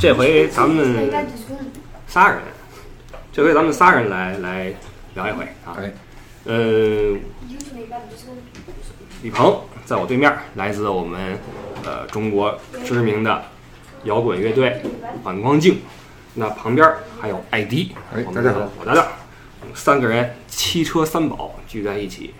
这回咱们仨人，这回咱们仨人来来聊一回啊。哎，呃，李鹏在我对面，来自我们呃中国知名的摇滚乐队反光镜。那旁边还有艾迪，哎我们的大家好我搭档，我们三个人七车三宝聚在一起。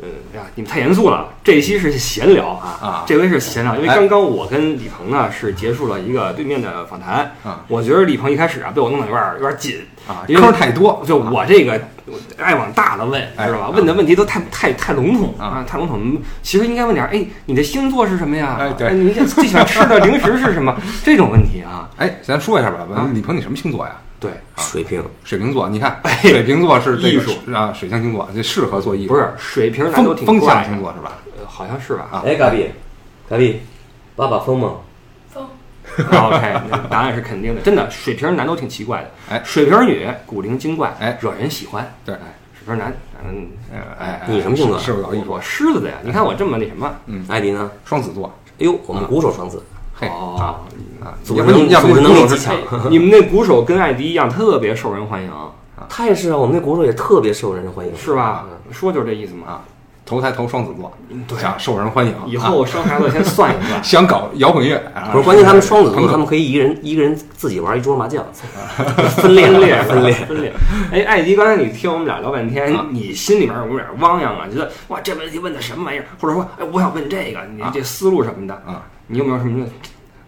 嗯，哎呀，你们太严肃了。这一期是闲聊啊，啊这回是闲聊，因为哎刚刚我跟李鹏呢是结束了一个对面的访谈。啊我觉得李鹏一开始啊被我弄得有点有点紧，啊，因为坑太多，就我这个我爱往大了问，哎知道吧？啊问的问题都太太太笼统啊啊，太笼统。其实应该问点儿，哎，你的星座是什么呀？哎对你最最喜欢吃的零食是什么？这种问题啊，哎，咱说一下吧，李鹏，你什么星座呀？对，水瓶，水瓶座，你看，哎水瓶座是这个艺术啊，水象星座，这适合做艺术，不是水瓶男都挺风象星座是吧？呃好像是吧？啊哎，嘎比，嘎比，爸爸疯吗？疯 OK，答案是肯定的。真的，水瓶男都挺奇怪的。哎水瓶女古灵精怪，哎惹人喜欢。对哎，水瓶男，嗯，哎哎，你什么星座是不是搞艺术我？狮子的呀。你看我这么那什么，嗯艾迪呢？双子座，哎呦，我们鼓手双子，嘿哦啊啊，组织组织能力极强哎 你们那鼓手跟艾迪一样，特别受人欢迎，他也是啊，我们那鼓手也特别受人欢迎，是吧？说就是这意思嘛。啊，投胎投双子座，对啊受人欢迎，以后生孩子先算一算。想搞摇滚乐，啊不是，关键他们双子座，他们可以一个人一个人自己玩一桌麻将，分裂分裂分裂。分裂。哎，艾迪，刚才你听我们俩聊半天啊，你心里面有点汪洋啊，觉得哇这问题问的什么玩意儿？或者说，哎，我想问这个，你这思路什么的啊，你有没有什么？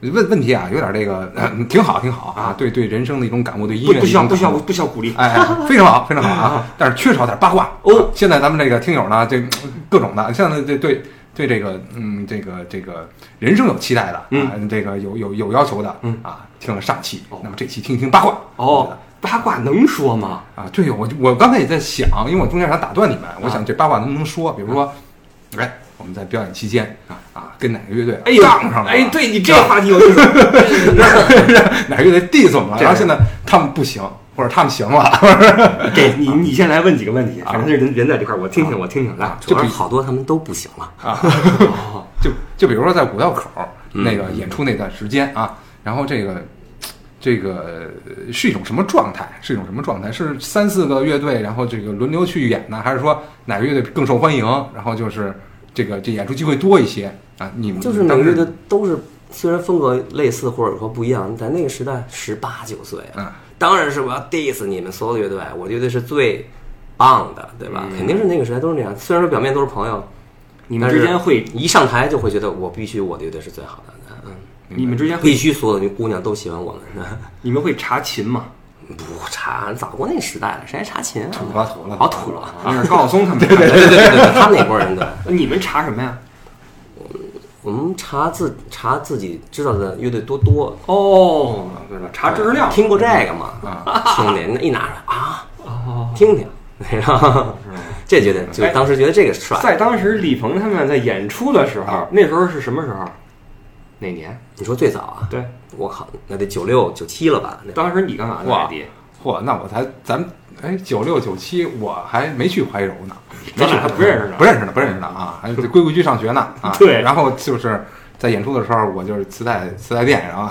问问题啊，有点这个，呃挺好，挺好啊，对对人生的一种感悟，对一不需要不需要不需要鼓励？哎，哎非常好，非常好啊！但是缺少点八卦。哦。啊现在咱们这个听友呢，这各种的，现在这对对这个嗯，这个这个人生有期待的啊，这个有有有要求的嗯。啊，听了上期，那么这期听一听八卦。哦，八卦能说吗？啊，对我我刚才也在想，因为我中间想打断你们，我想这八卦能不能说？比如说，哎，我们在表演期间啊啊，跟哪个乐队哎，杠上了？哎，对你这话题有意思。哪个乐队 diss 我们了？然后现在他们不行，或者他们行了，这你 你先来问几个问题，啊反正人人在这块儿，我听听我听听来。就是好多他们都不行了，啊就就比如说在五道口那个演出那段时间啊，然后这个这个呃是一种什么状态？是一种什么状态？是三四个乐队，然后这个轮流去演呢，还是说哪个乐队更受欢迎？然后就是这个这演出机会多一些啊？你们就是每当时个乐队都是虽然风格类似或者说不一样，在那个时代十八九岁啊，嗯当然是我要 diss 你们所有的乐队，我乐队是最棒的，对吧？肯定是那个时代都是那样，虽然说表面都是朋友，你们之间会，一上台就会觉得我必须我的乐队是最好的，嗯，你们之间必须所有的姑娘都喜欢我们，你们会查琴吗？不查，早过那时代了，谁还查琴啊？土了土了好土了。那是高晓松他们对对对对对，他们那波人的，你们查什么呀？我们查自查自己知道的乐队多多，哦，对了，查知识量。听过这个吗？兄弟，那一拿出来啊，听听，然后这觉得就当时觉得这个帅。在当时李鹏他们在演出的时候，那时候是什么时候？哪年？你说最早啊？对，我靠，那得九六九七了吧？那当时你干嘛呢？哇艾迪？嚯，那我才咱哎九六九七我还没去怀柔呢，没事，还不认识呢。不认识呢，不认识呢啊，还得规规矩上学呢啊。对然后就是在演出的时候，我就是磁带磁带店，然后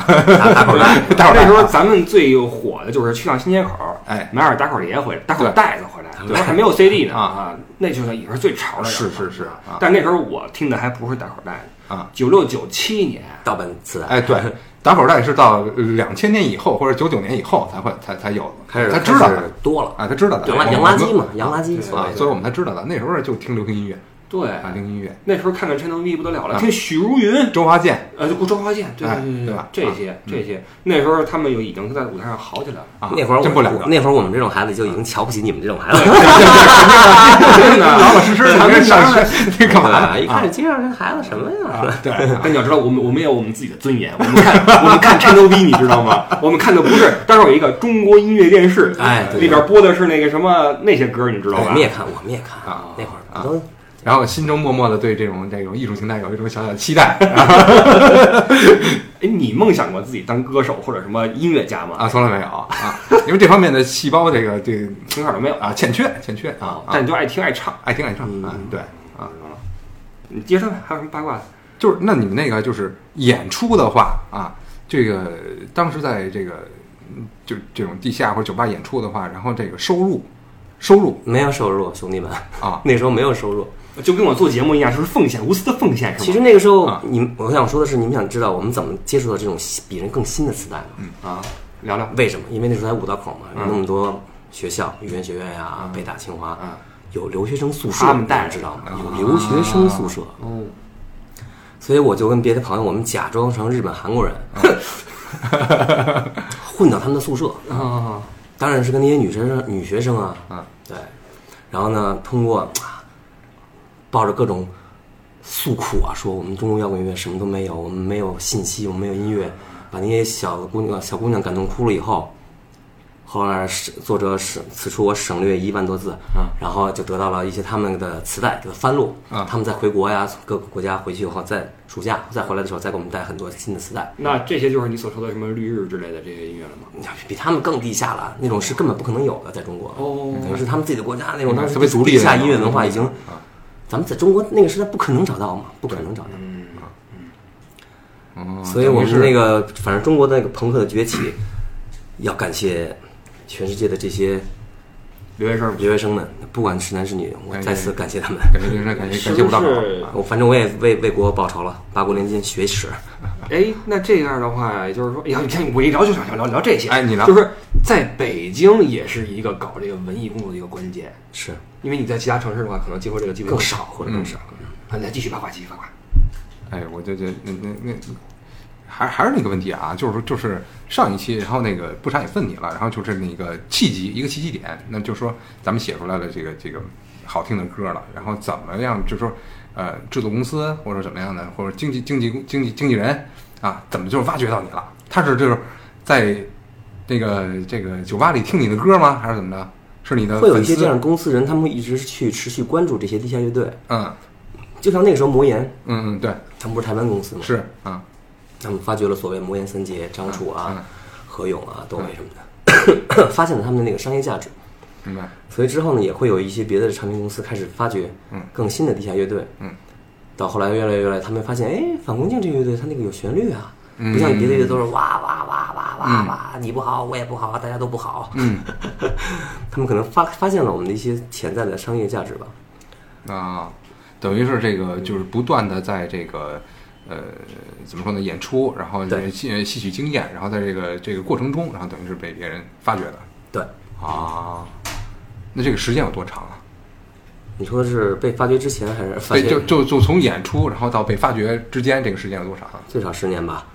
口袋，大伙儿那时候咱们最火的就是去趟新街口，哎买点打口碟回来，打口对袋子回来，那时候还没有 CD 呢啊啊，那就是也是最潮的。是是是啊但那时候我听的还不是打口袋啊，九六九七年，盗版磁带，哎，对，打口袋是到两千年以后或者九九年以后才会才才有的，开始他知道的多了，啊，他知道的，洋垃洋垃圾嘛，我洋垃圾，所以我们才知道的。那时候就听流行音乐对，啊，听音乐，那时候看看 Channel V 不得了了，啊听许茹芸，周华健呃，周华健，对哎对对对吧这些这些，那时候他们有已经在舞台上好起来了。啊，那会儿真不了了，我那会儿我们这种孩子就已经瞧不起你们这种孩子了。老老实实的咱们上学，你干嘛啊，一呢？看这街上这孩子什么呀？对，但你要知道，我们我们也有我们自己的尊严。我们看我们看 Channel V，你知道吗？我们看的不是，当时有一个中国音乐电视，哎对里边播的是那个什么那些歌，你知道吧我们？也看，我们也看啊那会儿都然后心中默默的对这种这种艺术形态有一种小小的期待 哎，你梦想过自己当歌手或者什么音乐家吗？啊，从来没有啊，因为这方面的细胞这个这个从小都没有啊欠缺欠缺啊，啊但你就爱听爱唱。爱听爱唱啊，对啊，你接着还有什么八卦的？就是那你们那个就是演出的话啊，这个当时在这个嗯就这种地下或者酒吧演出的话，然后这个收入收入没有收入，兄弟们，啊，那时候没有收入。就跟我做节目一样，就是奉献，无私的奉献，是吗？其实那个时候啊，你们我想说的是，你们想知道我们怎么接触到这种比人更新的磁带吗？啊，聊聊，为什么？因为那时候在五道口嘛，有嗯。那么多学校，语言学院呀、北大、清华，嗯。有留学生宿舍，他们带你知道吗？啊有留学生宿舍，哦，所以我就跟别的朋友，我们假装成日本、韩国人，混到他们的宿舍，啊，当然是跟那些女学生、女学生啊，嗯，对，然后呢，通过啊抱着各种诉苦啊，说我们中国摇滚乐什么都没有，我们没有信息，我们没有音乐，把那些小的姑娘、小姑娘感动哭了以后，后来是作者省此处我省略一万多字，嗯然后就得到了一些他们的磁带，给他翻录，嗯他们在回国呀，各个国家回去以后，在暑假再回来的时候，再给我们带很多新的磁带。那这些就是你所说的什么绿日之类的这些音乐了吗？比他们更地下了，那种是根本不可能有的，在中国。哦等于是他们自己的国家那种当时特别独立的地下音乐文化已经，啊咱们在中国那个时代不可能找到嘛，不可能找到。嗯，嗯，所以我们那个，反正中国的那个朋克的崛起，要感谢全世界的这些留学生留学生们，不管是男是女，我再次感谢他们。感谢感谢是感谢我反正我也为为国报仇了，八国联军学耻。哎，那这样的话，也就是说，哎呀，你看我一聊就想聊聊聊这些，哎你聊就是在北京也是一个搞这个文艺工作的一个关键，是因为你在其他城市的话，可能接触这个机会更少或者更少。啊，来继续八卦，继续八卦。哎，我就觉得那那那还还是那个问题啊，就是说就是上一期，然后那个不傻也问你了，然后就是那个契机一个契机点，那就是说咱们写出来了这个这个好听的歌了，然后怎么样，就是说呃制作公司或者怎么样的，或者经纪经纪经纪经纪人啊，怎么就挖掘到你了？他是就是在这个这个酒吧里听你的歌吗？还是怎么着？是你的会有一些这样公司人，他们会一直去持续关注这些地下乐队，嗯就像那个时候魔岩，嗯嗯对他们不是台湾公司吗？是啊他们发掘了所谓魔岩三杰、张楚啊、嗯何勇啊、窦唯什么的，发现了他们的那个商业价值。明白所以之后呢，也会有一些别的唱片公司开始发掘嗯更新的地下乐队。嗯，到后来越来越来，他们发现，哎，反光镜这个乐队它那个有旋律啊，嗯不像别的乐队都是哇哇哇哇哇哇，你不好我也不好，大家都不好。嗯 他们可能发发现了我们的一些潜在的商业价值吧。啊，等于是这个就是不断的在这个呃怎么说呢演出，然后对吸吸取经验，然后在这个这个过程中，然后等于是被别人发掘的对，啊。那这个时间有多长啊？你说是被发掘之前还是发被掘？就就就从演出，然后到被发掘之间，这个时间有多长啊？最少十年吧。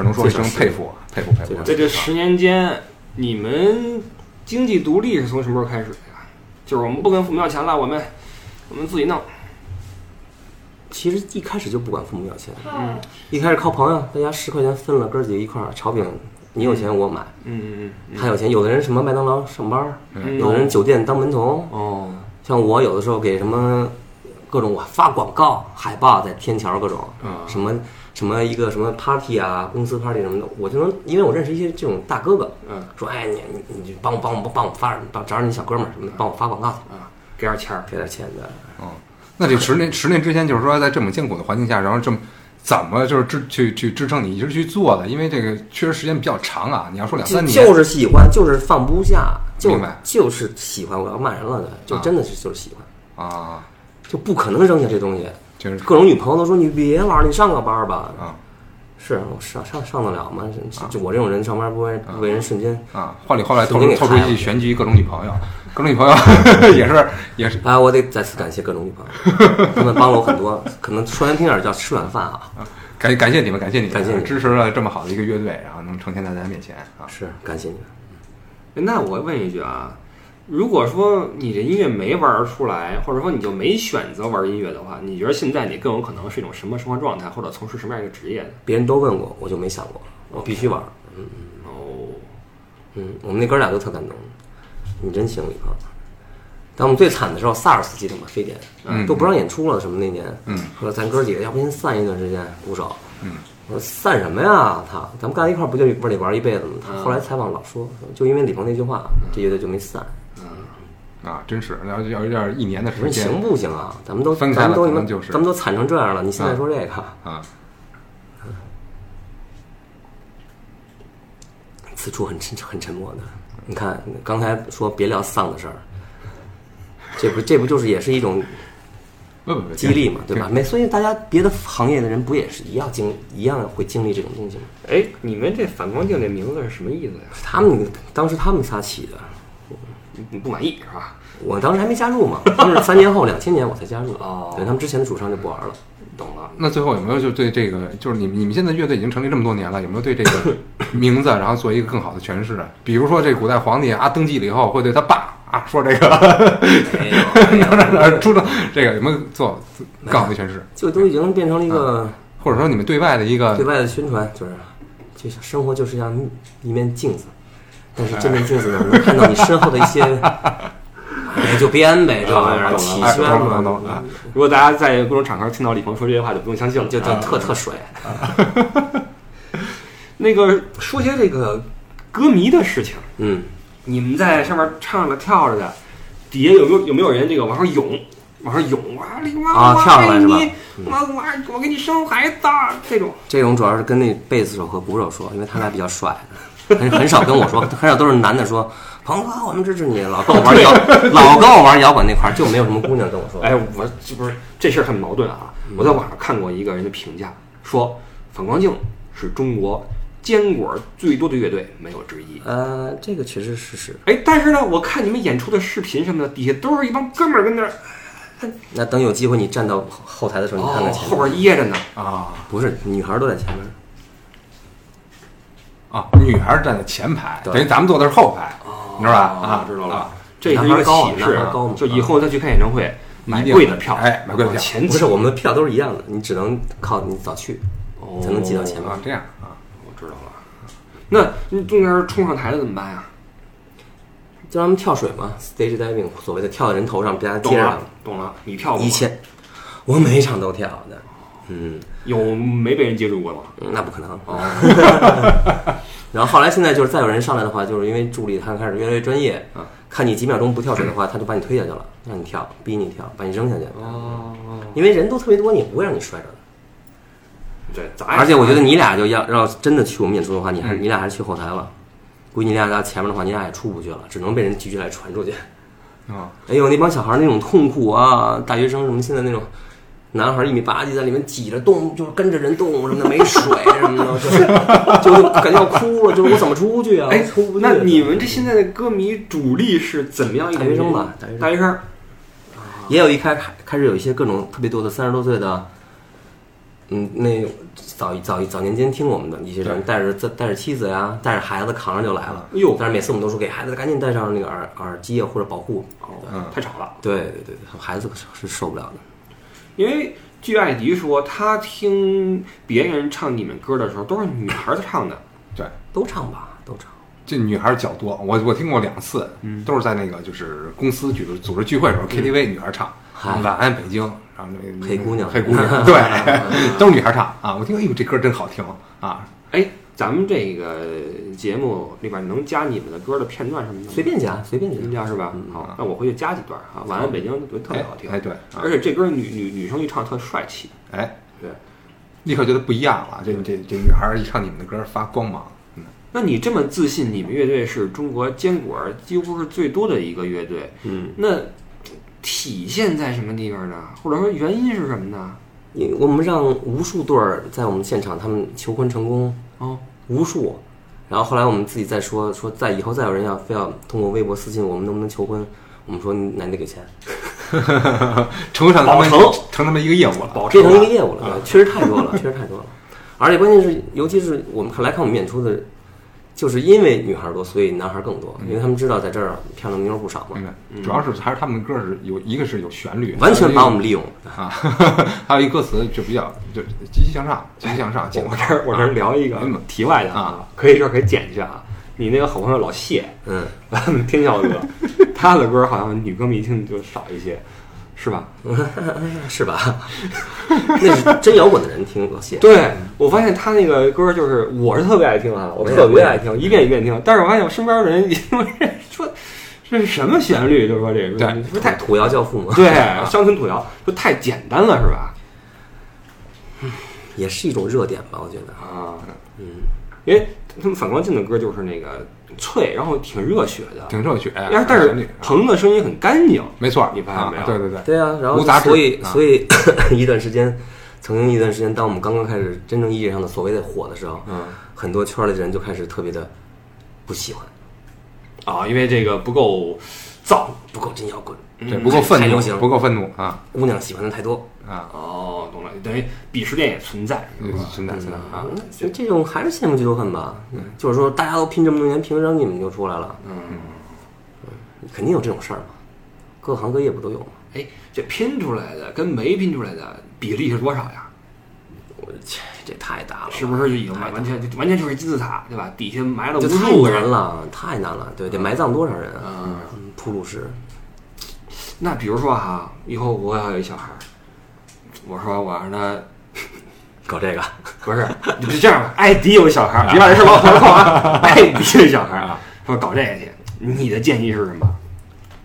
啊，只能说一声佩服佩服佩服。在这十年间，你们经济独立是从什么时候开始的呀？就是我们不跟父母要钱了，我们我们自己弄。其实一开始就不管父母要钱，嗯一开始靠朋友，大家十块钱分了，哥儿几个一块儿炒饼，你有钱我买，嗯嗯嗯他有钱，有的人什么麦当劳上班，嗯，有的人酒店当门童，哦，像我有的时候给什么各种我发广告海报在天桥各种，嗯什么什么一个什么 party 啊，公司 party 什么的，我就能，因为我认识一些这种大哥哥，嗯说哎你你你帮我帮我帮我发找找你小哥们儿什么的，帮我发广告去，啊，给点钱儿。给点钱的。嗯，那这十年十年之间，就是说在这么艰苦的环境下，然后这么怎么就是支去去支撑你一直去做的？因为这个确实时间比较长啊。你要说两三年，就是喜欢，就是放不下，就明白就是喜欢，我要骂人了的，就啊真的是就是喜欢，啊，就不可能扔下这东西。就是各种女朋友都说你别玩了，你上个班吧。啊是我上上上得了吗？就就我这种人上班不会不为人瞬间。啊，话里话外透透出一句玄机，各种女朋友，各种女朋友 也是也是啊，我得再次感谢各种女朋友，他们帮了我很多。可能说难听点儿叫吃软饭啊，感感谢你们，感谢你们，感谢你们支持了这么好的一个乐队，然后能呈现在大家面前啊。是感谢你们。那我问一句啊，如果说你这音乐没玩出来，或者说你就没选择玩音乐的话，你觉得现在你更有可能是一种什么生活状态，或者从事什么样一个职业呢？别人都问过，我就没想过，我必须玩儿。嗯哦，嗯，我们那哥俩都特感动，你真行，李鹏。当我们最惨的时候，SARS 记得吗？非典，嗯都不让演出了，什么那年，嗯，说咱哥几个要不先散一段时间，鼓手，嗯，我说散什么呀？他，咱们干一块儿不就不是得玩一辈子吗？他嗯后来采访老说，就因为李鹏那句话，这乐队就没散。啊，真是要要要一年的时间行不行啊？咱们都分开了咱们都咱们都惨成这样了，你现在说这个，啊，此处很沉很沉默的。你看刚才说别聊丧的事儿，这不这不就是也是一种激励嘛，对吧？没，所以大家别的行业的人不也是一样经一样会经历这种东西吗？哎，你们这反光镜这名字是什么意思呀？他们当时他们仨起的，你你不满意是吧？我当时还没加入嘛，他们是三年后两千年我才加入。哦对他们之前的主唱就不玩了。懂了。那最后有没有就对这个，就是你们你们现在乐队已经成立这么多年了，有没有对这个 名字然后做一个更好的诠释啊？比如说这古代皇帝啊登基了以后会对他爸啊说这个，没有，没有哪儿 出生这个有没有做更好的诠释？就都已经变成了一个或者说你们对外的一个对外的宣传，就是就像生活就是像一面镜子，但是镜子呢，能看到你身后的一些，哎，就编呗，这玩意儿起哎宣嘛。啊，如果大家在各种场合听到李鹏说这些话，就不用相信了。就就啊。特特水。那个说些这个歌迷的事情，嗯，你们在上面唱着跳着的，底下有没有有没有人这个往上涌，往上涌啊？李妈，啊我跳上来是吧？我我我给你生孩子这种。这种主要是跟那贝斯手和鼓手说，因为他俩比较帅，很很少跟我说，很少都是男的说。鹏哥，我们支持你。老跟我玩 摇，老跟我玩摇滚那块儿就没有什么姑娘跟我说。哎，我这不是这事儿很矛盾啊！我在网上看过一个人的评价，说反光镜是中国坚果最多的乐队，没有之一。呃，这个确实是是。哎，但是呢，我看你们演出的视频什么的，底下都是一帮哥们儿跟那儿，那等有机会你站到后台的时候，你看哦，看前后面。边掖着呢。啊不是，女孩都在前面。啊，女孩儿站在前排，等于咱们坐的是后排，你知道吧？啊，知道了啊，这是一个启示就以后再去看演唱会，买贵的票，哎买贵的票前挤不是，我们的票都是一样的，你只能靠你早去哦才能挤到前面。啊，这样啊，我知道了。那你中间冲上台了怎么办呀？就让他们跳水嘛，stage diving，所谓的跳到人头上，被大家接上懂了。，懂了。你跳过吗以前我每一场都跳的，嗯，有没被人接触过吗？嗯那不可能。哦，然后后来现在就是再有人上来的话，就是因为助理他开始越来越专业啊，看你几秒钟不跳水的话，他就把你推下去了，让你跳，逼你跳，把你扔下去。哦，因为人都特别多，你不会让你摔着的。对，咱而且我觉得你俩就要要真的去我们演出的话，你还是你俩还是去后台了。估计你俩到前面的话，你俩也出不去了，只能被人举起来传出去。啊，哎呦，那帮小孩儿那种痛苦啊，大学生什么现在那种男孩儿一米八几在里面挤着动，就是跟着人动什么的，没水什么的，就是就感觉要哭了，就是我怎么出去啊？哎我出不，去。那你们这现在的歌迷主力是怎么样一个大学生吧大学生也有一开开始有一些各种特别多的三十多岁的，嗯，那早早早年间听我们的一些人，带着带着妻子呀，带着孩子扛着就来了。哎呦但是每次我们都说给孩子赶紧戴上那个耳耳机啊，或者保护。嗯太吵了。对对对，孩子是受不了的。因为据艾迪说，他听别人唱你们歌的时候，都是女孩子唱的。对，都唱吧，都唱。这女孩儿较多，我我听过两次，嗯都是在那个就是公司举组织聚会的时候，KTV 女孩儿唱《晚安北京》，然后那个黑姑娘黑姑 娘，对，都是女孩儿唱啊。我听，哎呦，这歌真好听啊！哎，咱们这个节目里边能加你们的歌的片段什么的吗？随便加，随便加。能加是吧？好，那我回去加几段啊。晚安北京，对，特别好听。哎，对，而且这歌女女女生一唱特帅气。哎，对，立刻觉得不一样了。这这这女孩儿一唱你们的歌发光芒，嗯，那你这么自信，你们乐队是中国坚果几乎是最多的一个乐队，嗯，那体现在什么地方呢？或者说原因是什么呢？因我们让无数对儿在我们现场，他们求婚成功，哦，无数。然后后来我们自己再说说，在以后再有人要非要通过微博私信我们能不能求婚，我们说你那你得给钱，成上他们成成他们一个业务了。保变成一个业务了，对确实太多了，确实太多了。而且关键是，尤其是我们看来看我们演出的，就是因为女孩多，所以男孩更多，因为他们知道在这儿漂亮妞儿不少嘛。主要是还是他们的歌是有一个是有旋律，完全把我们利用。啊，还有一歌词就比较就积极向上，积极向上。我这儿我这儿聊一个嗯题外的啊，可以这儿可以剪一下啊。你那个好朋友老谢，嗯，咱们天笑哥，他的歌好像女歌迷听就少一些，是吧？是吧？那是真摇滚的人听老谢，对，我发现他那个歌就是我是特别爱听啊，我特别爱听，一遍一遍听。但是我发现我身边的人因为 说这是什么旋律，就是说这个对不是太土窑教父吗，对乡村土谣，就太简单了，是吧？也是一种热点吧，我觉得。啊，嗯，因为他们反光镜的歌就是那个脆，然后挺热血的，挺热血，但是但是旋律啊彭的声音很干净，没错，你发现没有？啊对对对，对啊，然后无杂所以啊所以 一段时间，曾经一段时间，当我们刚刚开始真正意义上的所谓的火的时候，嗯很多圈里的人就开始特别的不喜欢，啊，因为这个不够燥。不够真摇滚，对不够愤怒不够愤怒啊姑娘喜欢的太多。啊，哦，懂了，等于鄙视链也存在？存在存在啊，这种还是羡慕嫉妒恨吧。就是说，大家都拼这么多年，凭什么你们就出来了？嗯，肯定有这种事儿嘛，各行各业不都有吗？哎，这拼出来的跟没拼出来的比例是多少呀？我切，这太大了，是不是就已经完完全完全就是金字塔，对吧？底下埋了无数个人。了，太难了。对，得埋葬多少人啊？嗯，嗯，铺路石，那比如说哈，以后我要有一小孩儿，我说我让他搞这个，不是，你就这样吧，艾迪有个小孩儿，别把这事往后扣啊。艾迪有小孩儿啊，说搞这个去，你的建议是什么？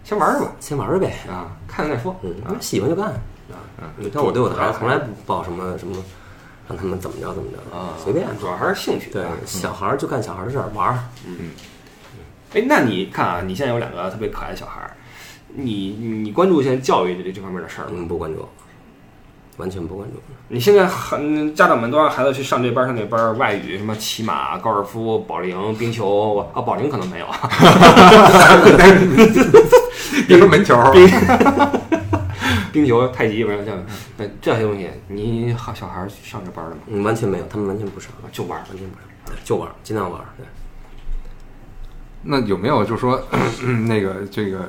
先玩儿吧，先玩儿呗。啊，看看再说。嗯啊，喜欢就干。啊，你看我对我的孩子从来不抱什么什么，让他们怎么着怎么着啊，随便。主要还是兴趣。对啊，小孩儿就干小孩儿的事儿，玩儿。嗯哎，那你看啊，你现在有两个特别可爱的小孩儿，你你关注现在教育这这方面的事儿吗？嗯，不关注，完全不关注。你现在很家长们都让孩子去上这班儿上那班儿，外语什么骑马、高尔夫、保龄、冰球啊，保龄可能没有，别说门球，冰球、太极，反正像呃这些东西，你好小孩儿去上这班儿了吗？嗯，完全没有，他们完全不上，就玩儿。完全不上，对，就玩儿，尽量玩儿。对，那有没有就是说 那个这个呃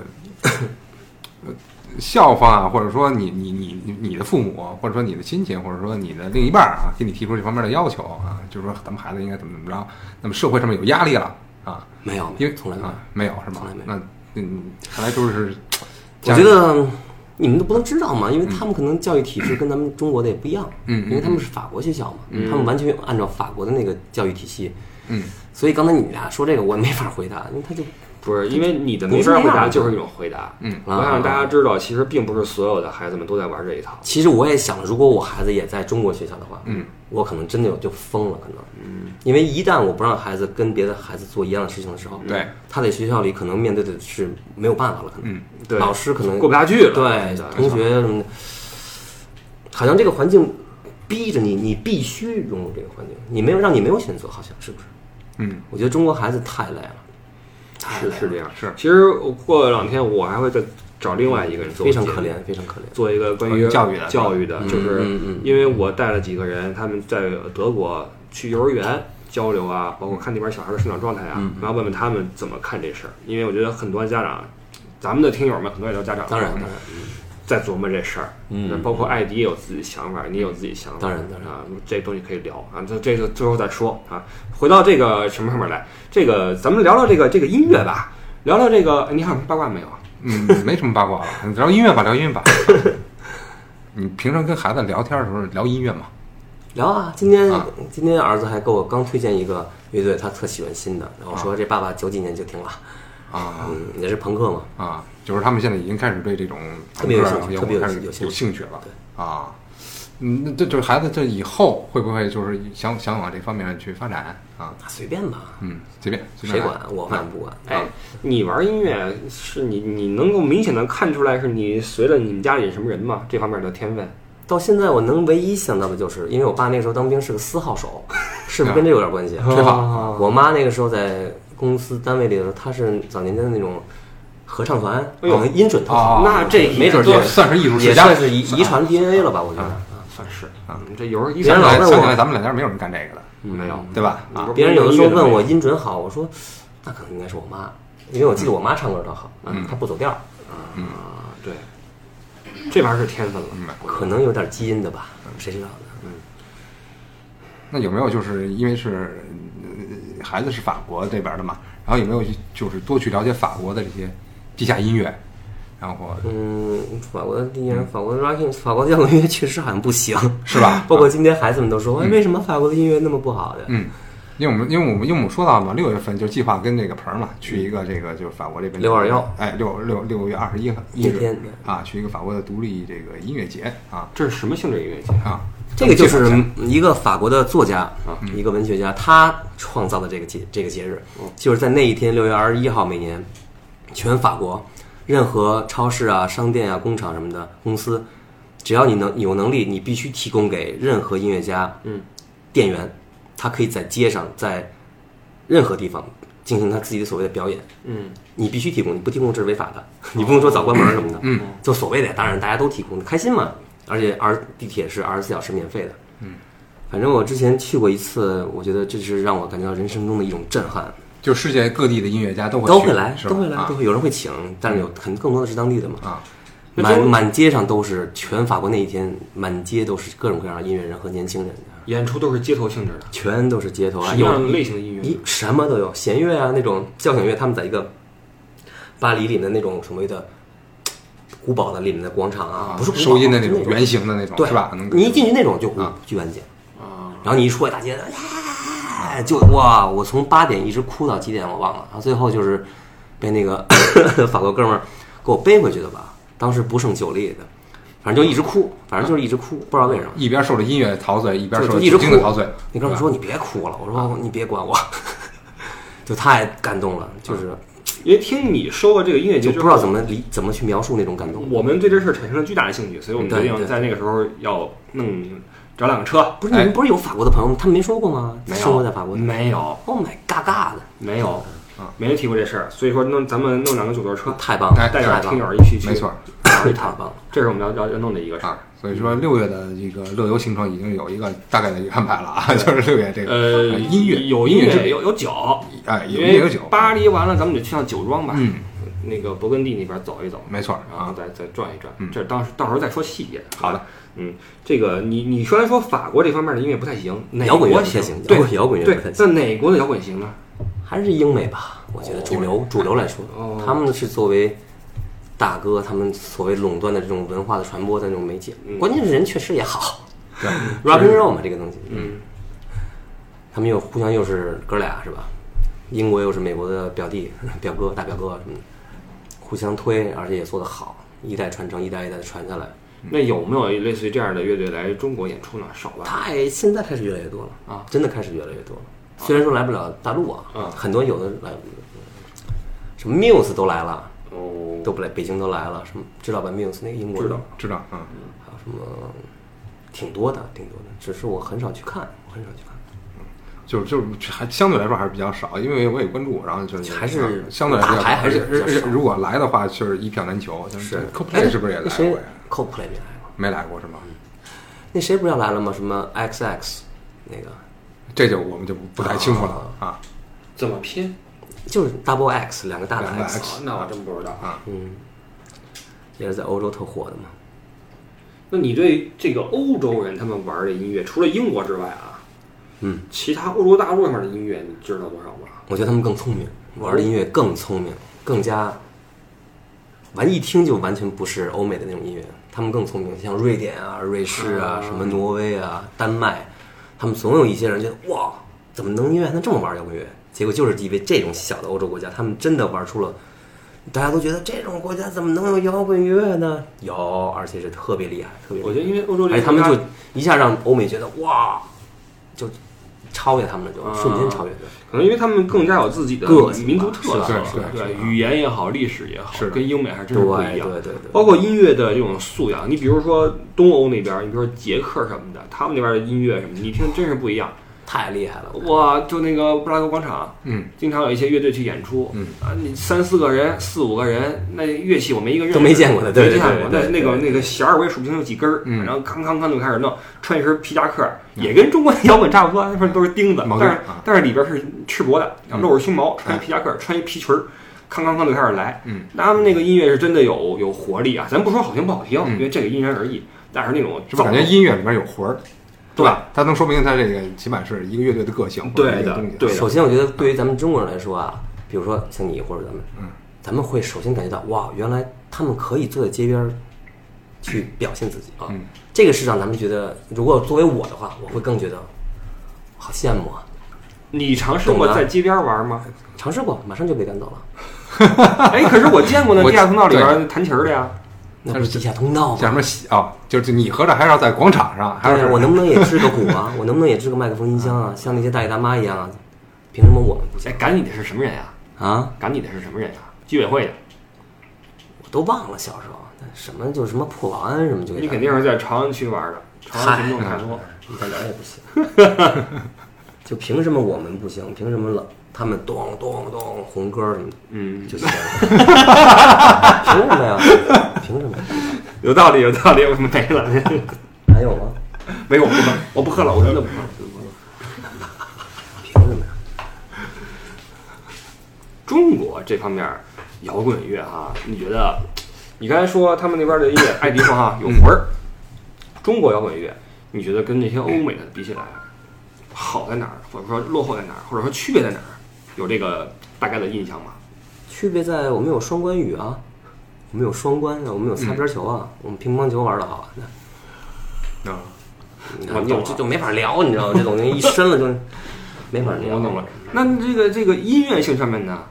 校方啊，或者说你你你你你的父母，或者说你的亲戚，或者说你的另一半啊，给你提出这方面的要求啊，就是说咱们孩子应该怎么怎么着，那么社会上面有压力了啊，没有，因为从来没有。啊。没有是吗从来没？有。那嗯，看来就是我觉得你们都不能知道嘛，因为他们可能教育体制跟咱们中国的也不一样，嗯嗯因为他们是法国学校嘛，他们完全按照法国的那个教育体系，嗯，所以刚才你们俩说这个我也没法回答，因为他就不是因为你的没法回答，就是一种回答。嗯我想让大家知道，其实并不是所有的孩子们都在玩这一套。其实我也想，如果我孩子也在中国学校的话，嗯，我可能真的有就疯了，可能，嗯，因为一旦我不让孩子跟别的孩子做一样的事情的时候，对，他在学校里可能面对的是没有办法了，可能，嗯，对老师可能过不下去了。对同学什么的，好像这个环境逼着你，你必须融入这个环境，你没有让你没有选择，好像是不是？嗯，我觉得中国孩子太累了是是这样。是其实我过两天我还会再找另外一个人做非常可怜，非常可怜。做一个关关于教育的教育的，嗯就是嗯嗯因为我带了几个人，他们在德国去幼儿园交流啊，包括看那边小孩的生长状态啊，嗯然后问问他们怎么看这事儿。因为我觉得很多家长，咱们的听友们很多也都是家长，当然，当然，在琢磨这事儿。嗯包括艾迪也有自己想法，你也有自己想法，当然当然啊，这东西可以聊啊，这这个最后再说啊。回到这个什么上面来，这个咱们聊聊这个这个音乐吧，聊聊这个，你还有什么八卦没有啊？嗯，没什么八卦了，聊音乐吧，聊音乐吧。你平常跟孩子聊天的时候聊音乐吗？聊啊！今天、啊今天儿子还给我刚推荐一个乐队，他特喜欢新的，然后说这爸爸九几年就听了，啊嗯，也是朋克嘛，啊，就是他们现在已经开始对这种特别有兴趣朋克摇特别有滚开始有有兴趣了对啊。嗯，那这就是孩子这以后会不会就是想想往这方面去发展啊？啊随便吧，嗯，随便随便谁管？我反正不管。哎，你玩音乐是你你能够明显的看出来是你随了你们家里什么人吗？这方面的天分？到现在我能唯一想到的就是，因为我爸那个时候当兵是个四号手，是不是跟这有点关系？吹号我妈那个时候在公司单位里的时候，她是早年间的那种合唱团，哎呦。可能音准特好，哦那这没准就也算是艺术也算是遗遗传 DNA 了吧？我觉得。啊。算是啊，这有时候一别人老问我想起来咱们两家没有人干这个的，没有，对吧？啊，别人有的时候问我音音准好，我说那可能应该是我妈，因为我记得我妈唱歌特好，嗯。她不走调，嗯，对，这玩意儿是天分了。嗯可能有点基因的吧，谁知道呢？嗯。那有没有就是因为是呃孩子是法国这边的嘛，然后有没有就是多去了解法国的这些地下音乐，然后嗯，法国的地下，法国的 rocking，法国的摇滚乐确实好像不行，是吧？包括今天孩子们都说，哎，为什么法国的音乐那么不好的？嗯，因为我们因为我们因为我们说到嘛，六月份就计划跟那个鹏儿嘛去一个这个就是法国这边六二幺。哎六六六月二十一号一天日啊，去一个法国的独立这个音乐节啊。这是什么性质音乐节？啊，这个就是一个法国的作家啊，一个文学家，他创造的这个节这个节日，就是在那一天六月二十一号，每年全法国任何超市啊、商店啊、工厂什么的公司，只要你能有能力，你必须提供给任何音乐家，嗯，店员，他可以在街上，在任何地方进行他自己的所谓的表演，嗯。你必须提供，你不提供这是违法的，你不能说早关门什么的。嗯，就所谓的，当然大家都提供，开心嘛。而且而地铁是二十四小时免费的。嗯，反正我之前去过一次，我觉得这是让我感觉到人生中的一种震撼。就世界各地的音乐家都会都会来，是吧都会来，啊都会有人会请，但是有很更多的是当地的嘛。啊，满满街上都是，全法国那一天满街都是各种各样的音乐人和年轻人，演出都是街头性质的，全都是街头啊，有什么类型的音乐？一什么都有，弦乐啊，那种交响乐，他们在一个巴黎里面的那种所谓的古堡的里面的广场啊，不是古堡收音的那种圆形的那种对是吧？你一进去那种就啊。巨安静，啊，然后你一出来大街，哎，就哇，我从八点一直哭到几点我忘了，然后最后就是被那个 法国哥们儿给我背回去的吧，当时不胜酒力的，反正就一直哭，反正就是一直哭，不知道为什么。一边受着音乐陶醉，一边受着就就一直哭酒精的陶醉。那哥们儿说你别哭了，我说你别管我，就太感动了，就是因为听你说过这个音乐节之后，就不知道怎么理怎么去描述那种感动。我们对这事儿产生了巨大的兴趣，所以我们决定在那个时候要弄找两个车。不是你们不是有法国的朋友吗？他们没说过吗？没有生活在法国的没有，，Oh my 嘎嘎的，没有啊，没人提过这事儿，所以说弄咱们弄两个九座车，太棒了，哎带着听友一起去没错，太棒了。这是我们要要要弄的一个事儿啊。，所以说六月的这个乐游行程已经有一个大概的一个安排了啊，就是六月这个呃，音乐有音乐有有酒，哎有音乐有酒，巴黎完了，咱们就去趟酒庄吧，嗯，那个勃艮第那边走一走，没错啊，然后再再转一转嗯。这到时到时候再说细节。好的，嗯，这个你你虽然说法国这方面的音乐不太行，哪摇滚乐国不太行，对摇滚乐对那哪国的摇滚行呢？还是英美吧。我觉得主流主流来说哦，他们是作为大哥，他们所谓垄断的这种文化的传播的那种媒介嗯。关键是人确实也好，，rock and roll 嘛，这个东西，嗯，他们又互相又是哥俩是吧？英国又是美国的表弟、表哥、大表哥什么的，互相推，而且也做得好，一代传承，一代一代的传下来。那有没有类似于这样的乐队来中国演出呢？少吧。太现在开始越来越多了啊，真的开始越来越多了。虽然说来不了大陆啊，啊很多有的来，什么 Muse 都来了，哦，都不来，北京都来了，什么知道吧？Muse 那个英国的知道，知道啊，还有什么挺多的，挺多的，只是我很少去看，我很少去看。就是就是还相对来说还是比较少，因为我也关注，然后就是还是啊相对来说还是如果来的话，就是一票难求。就是是 CoPlay 是不是也来过呀？？Coldplay 没来过。没来过是吗？那谁不是要来了吗？什么 XX 那个，这就我们就不不太清楚了啊怎么拼？就是 Double X 两个大的哦那我真不知道。啊！嗯，也是在欧洲特火的嘛。那你对这个欧洲人他们玩的音乐，除了英国之外啊，嗯，其他欧洲大陆上面的音乐，你知道多少吗？我觉得他们更聪明，玩的音乐更聪明，更加完一听就完全不是欧美的那种音乐，他们更聪明，像瑞典啊、瑞士啊、啊什么挪威啊、丹麦，他们总有一些人觉得哇，怎么能音乐还能这么玩摇滚乐？结果就是因为这种小的欧洲国家，他们真的玩出了。大家都觉得这种国家怎么能有摇滚乐呢？有，而且是特别厉害，特别厉害。我觉得因为欧洲这个而且他们就一下让欧美觉得哇，就超越他们了，就啊瞬间超越。对，可能因为他们更加有自己的个性民族特色，对语言也好，历史也好是，跟英美还真对是不一样。对对对，包括音乐的这种素养，你比如说东欧那边，你比如说捷克什么的，他们那边的音乐什么，你听真是不一样。太厉害了。哇，就那个布拉格广场，嗯，经常有一些乐队去演出，嗯。啊，你三四个人、四五个人，那乐器我没一个认都没见过的对没见过。那那个那个弦儿我也数不清有几根儿，嗯。然后康康康就开始弄，穿一身皮夹克，也跟中国摇滚差不多，那份都是钉子，但是啊。但是里边是赤膊的，露着胸毛，穿哎皮夹克，穿一皮裙儿，康康康就开始来。嗯，他们那个音乐是真的有有活力啊，咱不说好听不好听，嗯。因为这个因人而异，但是那种是不感觉音乐里面有魂儿？对吧？它能说明它这个起码是一个乐队的个性，或者对的一个东西。对的首先，我觉得对于咱们中国人来说啊，比如说像你或者咱们，嗯，咱们会首先感觉到哇，原来他们可以坐在街边儿去表现自己啊。嗯这个是让咱们觉得，如果作为我的话，我会更觉得好羡慕啊。你尝试过在街边玩吗？尝试过，马上就被赶走了。哎，可是我见过那地下通道里边弹琴的呀。那是地下通道吗？像什么喜哦，就是你合着还是要在广场上，还是对，我能不能也支个鼓啊？我能不能也支个麦克风音箱啊？像那些大爷大妈一样啊？凭什么我们不行哎，赶你的是什么人呀？啊？赶你的是什么人呀？居委会的，我都忘了小时候什么就什么破保安什么就你肯定是在朝阳区玩的，朝阳群众太多。一点儿也不行。就凭什么我们不行？凭什么老他们咚咚咚红歌什么的嗯，就行了？凭什么呀？凭什么？有道理，有道理，我没了，还有吗？没有，我不喝，我不喝了，我真的不喝了。凭什么呀？中国这方面摇滚乐哈，你觉得？你刚才说他们那边的音乐，艾迪说哈有魂儿。中国摇滚乐，你觉得跟那些欧美的比起来，好在哪儿，或者说落后在哪儿，或者说区别在哪儿？有这个大概的印象吗？区别在我们有双关语啊，我们有双关啊，我们有擦边球啊，我们乒乓球玩的好。那啊，你看就这就没法聊，你知道吗？这种东西一深了就 没法聊。我懂了。那这个这个音乐性上面呢？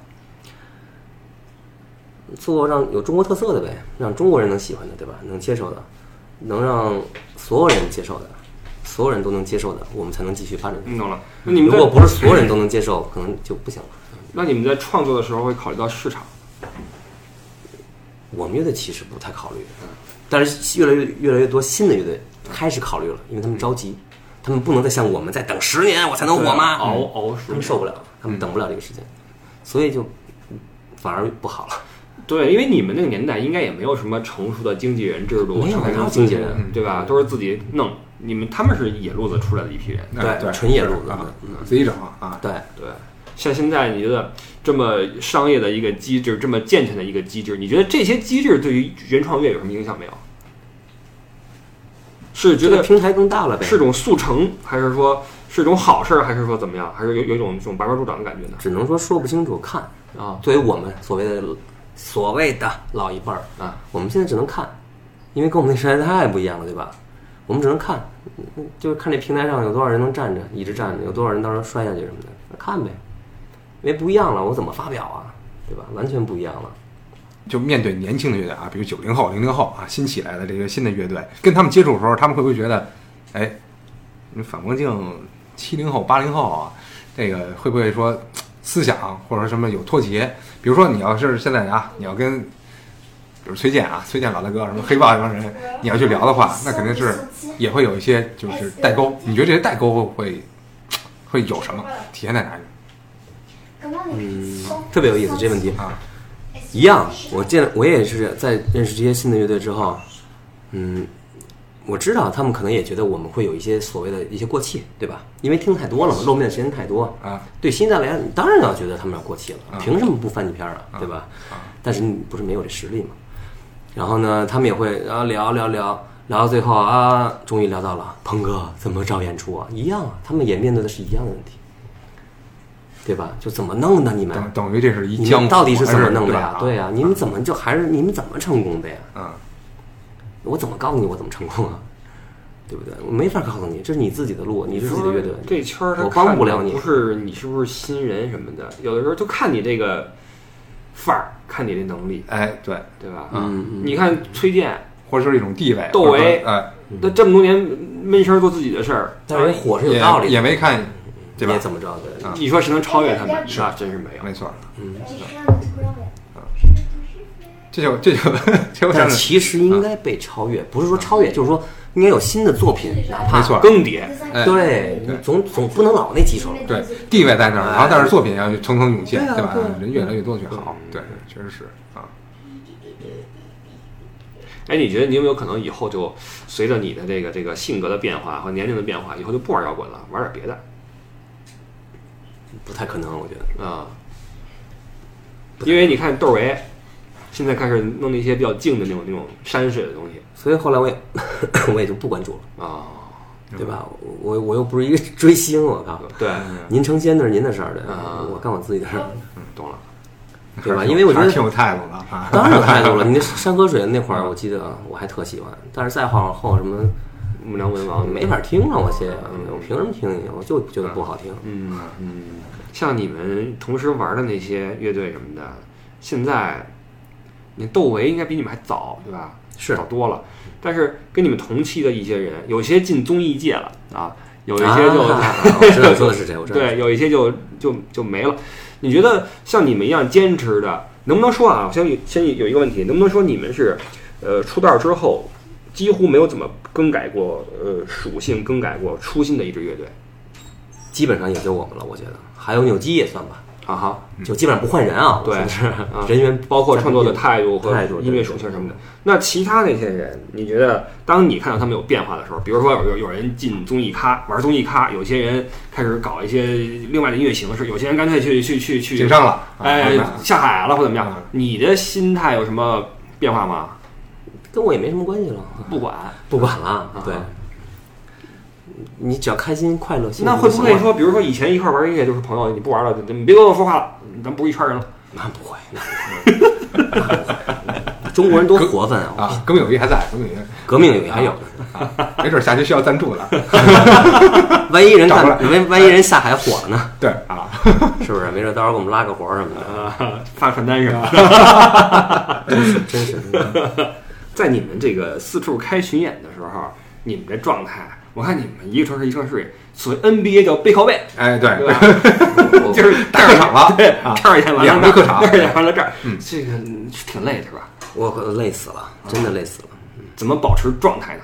做让有中国特色的呗，让中国人能喜欢的，对吧？能接受的，能让所有人接受的，所有人都能接受的，我们才能继续发展。你懂了。那你们如果不是所有人都能接受，可能就不行了。那你们在创作的时候会考虑到市场？我们乐队其实不太考虑，但是越来越越来越多新的乐队开始考虑了，因为他们着急，他们不能再像我们再等十年我才能火吗？熬熬他们受不了，他们等不了这个时间，所以就反而不好了。对，因为你们那个年代应该也没有什么成熟的经纪人制度，没有经纪人对吧？都是自己弄。你们他们是野路子出来的一批人，哎对，纯野路子自己整啊，对，对。像现在你觉得这么商业的一个机制，这么健全的一个机制，你觉得这些机制对于原创乐有什么影响没有？是觉得平台更大了呗，是种速成，还是说是一种好事儿，还是说怎么样？还是有有一种这种拔苗助长的感觉呢？只能说说不清楚，看。啊作为我们所谓的所谓的老一辈儿啊，我们现在只能看，因为跟我们那时代太不一样了，对吧？我们只能看，嗯就是看这平台上有多少人能站着，一直站着，有多少人到时候摔下去什么的，看呗。因为不一样了，我怎么发表啊？对吧？完全不一样了。就面对年轻的乐队啊，比如九零后、零零后啊，新起来的这个新的乐队，跟他们接触的时候，他们会不会觉得，哎，你反光镜七零后、八零后啊，这个会不会说思想或者什么有脱节？比如说你要是现在啊，你要跟比如崔健啊、崔健老大哥什么黑豹这帮人，你要去聊的话，那肯定是也会有一些就是代沟。你觉得这些代沟会会有什么体现在哪里？嗯，特别有意思这问题啊。一样，我见我也是在认识这些新的乐队之后，嗯，我知道他们可能也觉得我们会有一些所谓的一些过气，对吧？因为听太多了嘛，露面的时间太多啊。对新一代来讲，你当然要觉得他们要过气了，啊凭什么不翻你片儿啊？对吧？但是你不是没有这实力嘛。然后呢，他们也会啊聊聊聊聊到最后啊，终于聊到了鹏哥怎么找演出啊？一样啊，他们也面对的是一样的问题，对吧？就怎么弄的你们？等等于这是一你江到底是怎么弄的？呀对呀，你们怎么就还是你们怎么成功的呀？嗯，我怎么告诉你我怎么成功啊？对不对？我没法告诉你，这是你自己的路，你是自己的乐队。这圈儿他我帮看不了你的不是你是不是新人什么的，有的时候就看你这个范儿，看你这能力，哎，对，对吧？嗯嗯你看崔健，或者是一种地位，窦唯或者说哎，那这么多年闷声做自己的事儿，但是人火是有也道理的，也没看，对吧？怎么着对？啊。你说谁能超越他们？那真是没有。没错，嗯，这就这就 这就但其实应该被超越，不是说超越，就是说应该有新的作品，哪怕没错。更迭，哎。对你总总不能老那几首。对。地位在那儿，然后但是作品要层层涌现，对吧？人越来越多越好，对，确实是啊。哎，你觉得你有没有可能以后就随着你的这个这个性格的变化和年龄的变化，以后就不玩摇滚了，玩点别的不太可能，我觉得。啊？因为你看窦唯，现在开始弄那些比较静的那种那种山水的东西所以后来我也 我也就不关注了，啊，对吧？我我又不是一个 追星，我靠！对，您成仙那是您的事儿，对啊我干我自己的事儿，懂了。对吧？因为我觉得挺有态度的啊。当然有态度了。你那山河水那会儿，我记得我还特喜欢，但是再往后什么木良文王没法听了，我些我凭什么听你？我就觉得不好听。嗯嗯，像你们同时玩的那些乐队什么的，现在你窦唯应该比你们还早，对吧？是早多了。但是跟你们同期的一些人，有些进综艺界了啊，有一些就、啊 我知道说的是谁，我知道。对，有一些就就就没了。你觉得像你们一样坚持的，能不能说啊？我先有先有一个问题，能不能说你们是呃出道之后几乎没有怎么更改过呃属性，更改过初心的一支乐队基本上也就我们了，我觉得还有扭机也算吧，啊哈？就基本上不换人啊。对是啊 人员包括创作的态度和音乐属性什么的。那其他那些人，你觉得当你看到他们有变化的时候，比如说有有有人进综艺咖玩综艺咖，有些人开始搞一些另外的音乐形式，有些人干脆去去去去经商了，啊哎啊下海了或怎么样啊？你的心态有什么变化吗？跟我也没什么关系了，不管。不管了啊。对，你只要开心快乐，那？会不会说，比如说以前一块玩音乐就是朋友，你不玩了，你别跟我说话了，咱不是一圈人了？那不会，那不会。中国人多活泛啊！啊，革命友谊还在，革命友谊革命友谊还有，没准下期需要赞助了。万一人干过，万万一人下海火了呢？对啊，是不是？没准到时候给我们拉个活儿什么的，啊，发传单是吧？真是真是。在你们这个四处开巡演的时候，你们这状态，我看你们一个城市一个城市，所谓 NBA 叫背靠背，哎对。对 就是大客场了 对啊，这儿演完了两个客场。这儿演完了这儿，嗯。这个挺累的是吧？我累死了，真的累死了。怎么保持状态呢？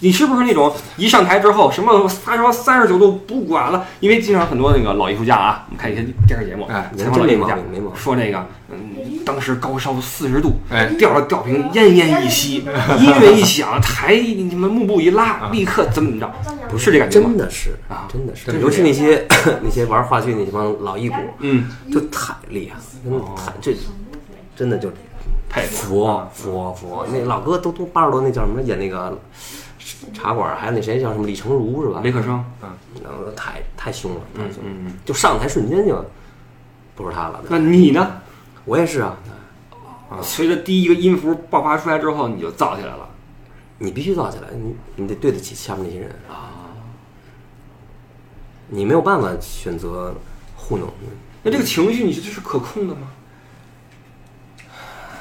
你是不是那种一上台之后什么发烧三十九度不管了？因为经常很多那个老艺术家啊，我们看一些电视节目，哎采访老艺术家说那个，嗯，当时高烧四十度，哎吊着吊瓶奄奄一息，音乐一响，台你们幕布一拉，立刻怎么怎么着？不是这感觉吗真？的是啊真的是，尤其那些 那些玩话剧那帮老艺骨，嗯，就太厉害了，真的太这真的就佩服。服服服。那老哥都都八十多，那叫什么演那个茶馆，还有那谁叫什么李成儒是吧？李克生，然后太太凶了，太嗯凶了，嗯嗯，就上台瞬间就不是他了。那你呢？我也是啊，随着第一个音符爆发出来之后，你就燥起来了。你必须造起来，你你得对得起下面那些人啊，你没有办法选择糊弄。那这个情绪你觉得是可控的吗？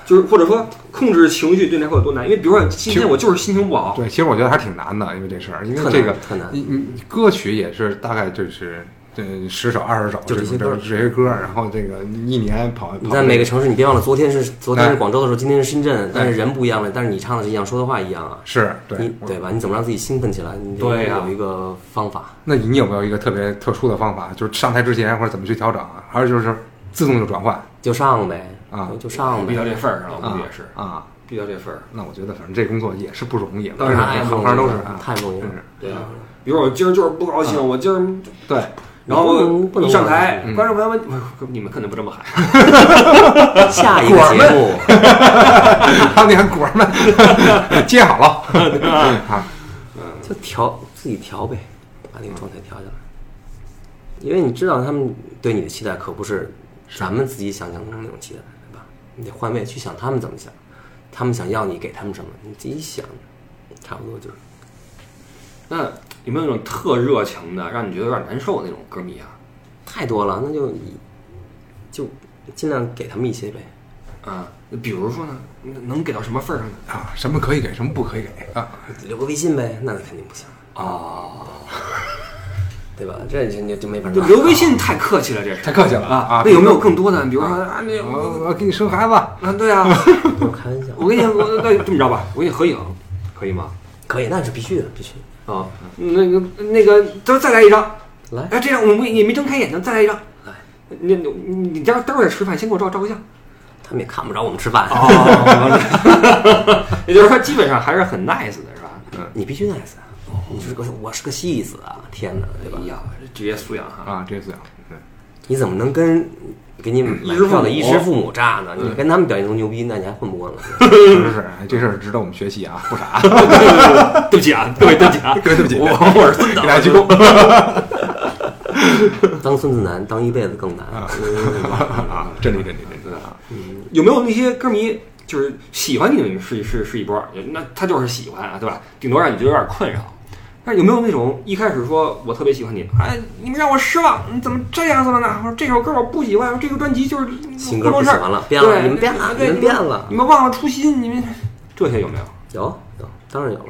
就是或者说控制情绪对你来说有多难？因为比如说今天我就是心情不好，对，其实我觉得还挺难的，因为这事儿，因为这个特难你你歌曲也是大概就是呃十首二十首，就这些歌这些歌，然后这个一年跑跑你在每个城市，你别忘了，昨天是昨天是哎广州的时候，今天是深圳，但是人不一样了，但是你唱的是一样，说的话一样啊。是对对吧？你怎么让自己兴奋起来？你就对呀有一个方法。那你有没有一个特别特殊的方法，就是上台之前或者怎么去调整啊？还是就是自动就转换就上呗啊就上呗。逼到这份儿上了，估计也是啊？逼到这份儿。那我觉得反正这工作也是不容易，当然行太不容易行都是太不容易了对啊，比如我今儿就是不高兴，我今儿，对，然后不能不能一上台，嗯观众朋友们，不你们可能不这么喊，下一个节目，还有那个果儿们 接好了啊，就调自己调呗，把那个状态调下来。因为你知道他们对你的期待可不是咱们自己想象中的那种期待？你得换位去想他们怎么想，他们想要你给他们什么，你自己想，差不多就是。那有没有那种特热情的，让你觉得有点难受的那种歌迷啊？太多了，那就就尽量给他们一些呗。啊，比如说呢，能给到什么份儿上呢？啊，什么可以给，什么不可以给啊？留个微信呗，那肯定不行，哦，对吧？这就就就没法。留微信太客气了，这是太客气了啊啊那有没有更多的？比如说啊，那我我我给你生孩子，啊，对啊，我开玩笑，我跟你我那这么着吧，我给你合影，可以吗？可以，那是必须的，必须。啊，那个那个，再再来一张。来，哎，这样我们你没睁开眼睛，再来一张。来，你你你你待会儿待会儿吃饭，先给我照照个相。他们也看不着我们吃饭，哦，也就是说，基本上还是很 nice 的，是吧？嗯你必须 nice 啊！你是个我是个戏子啊！天哪，对吧哎？呀，职业素养哈。啊，这次对你怎么能跟给你买衣食父母票的衣食父母炸呢？你跟他们表现出牛逼，那你还混不混了？是是是，这事儿值得我们学习啊，不傻，对不起啊，各位对不起啊，对不起我我是孙子给大家鞠躬当孙子难，当一辈子更难。嗯啊，真理真理真理啊，有没有那些歌迷就是喜欢你们是是是一波儿，那他就是喜欢啊，对吧？顶多让你觉得有点困扰。但有没有那种一开始说我特别喜欢你，哎，你们让我失望，你怎么这样子了呢？我说这首歌我不喜欢，这个专辑就是新歌胡同事儿不喜欢了，变了，对你们变了，对你们变了你，们忘了初心，你们这些有没有？有有，当然有了。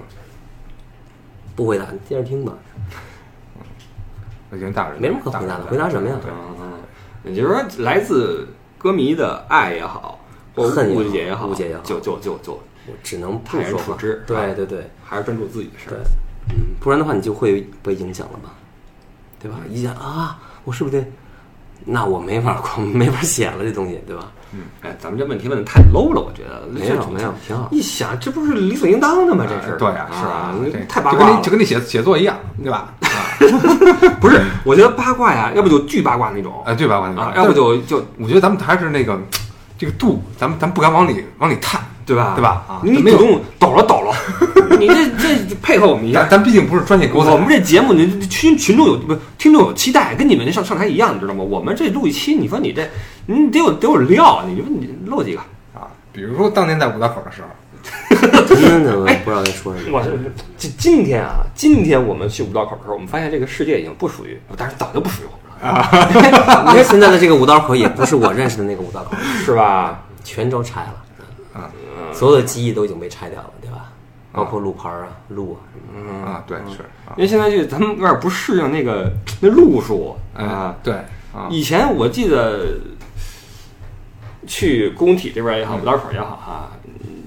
不回答，你接着听吧。已经大人没什么可回答的回答什么呀对，嗯，也就是说，来自歌迷的爱也好，或恨也好误解也好，误解也好就就就就我只能不泰然。处之对对对还是专注自己的事对儿。，嗯，不然的话你就会被影响了吧，对吧？一想啊，我是不是得？那我没法光 没法写了这东西，对吧？嗯哎，咱们这问题问的太 low 了，我觉得没有没有，挺好。一想，这不是理所应当的吗？这是对啊，是啊太八卦了就跟你就。跟你写写作一样，对吧？啊，不是，我觉得八卦呀，要不就巨八卦那种呃，对吧？我啊，要不就就我觉得咱们还是那个这个度，咱们咱们不敢往里往里探，对吧？对吧啊你没有主动抖了抖了，你这这配合我们一下。咱咱毕竟不是专业狗仔我们这节目，你群群众有不听众有期待，跟你们上上台一样，你知道吗？我们这录一期，你说你这你得有得有料，你说你漏几个？啊。比如说当年在五道口的时候，真的我 不知道在说什么。我是今今天啊，今天我们去五道口的时候，我们发现这个世界已经不属于，但是早就不属于我们了，因为现在的这个五道口也不是我认识的那个五道口，是吧？全都拆了，啊。所有的记忆都已经被拆掉了，对吧？包括路牌啊、路啊嗯啊，对是。啊，因为现在就咱们有点不适应那个 那路数啊。哎。对啊，以前我记得去工体这边也好，五道口也好哈，嗯，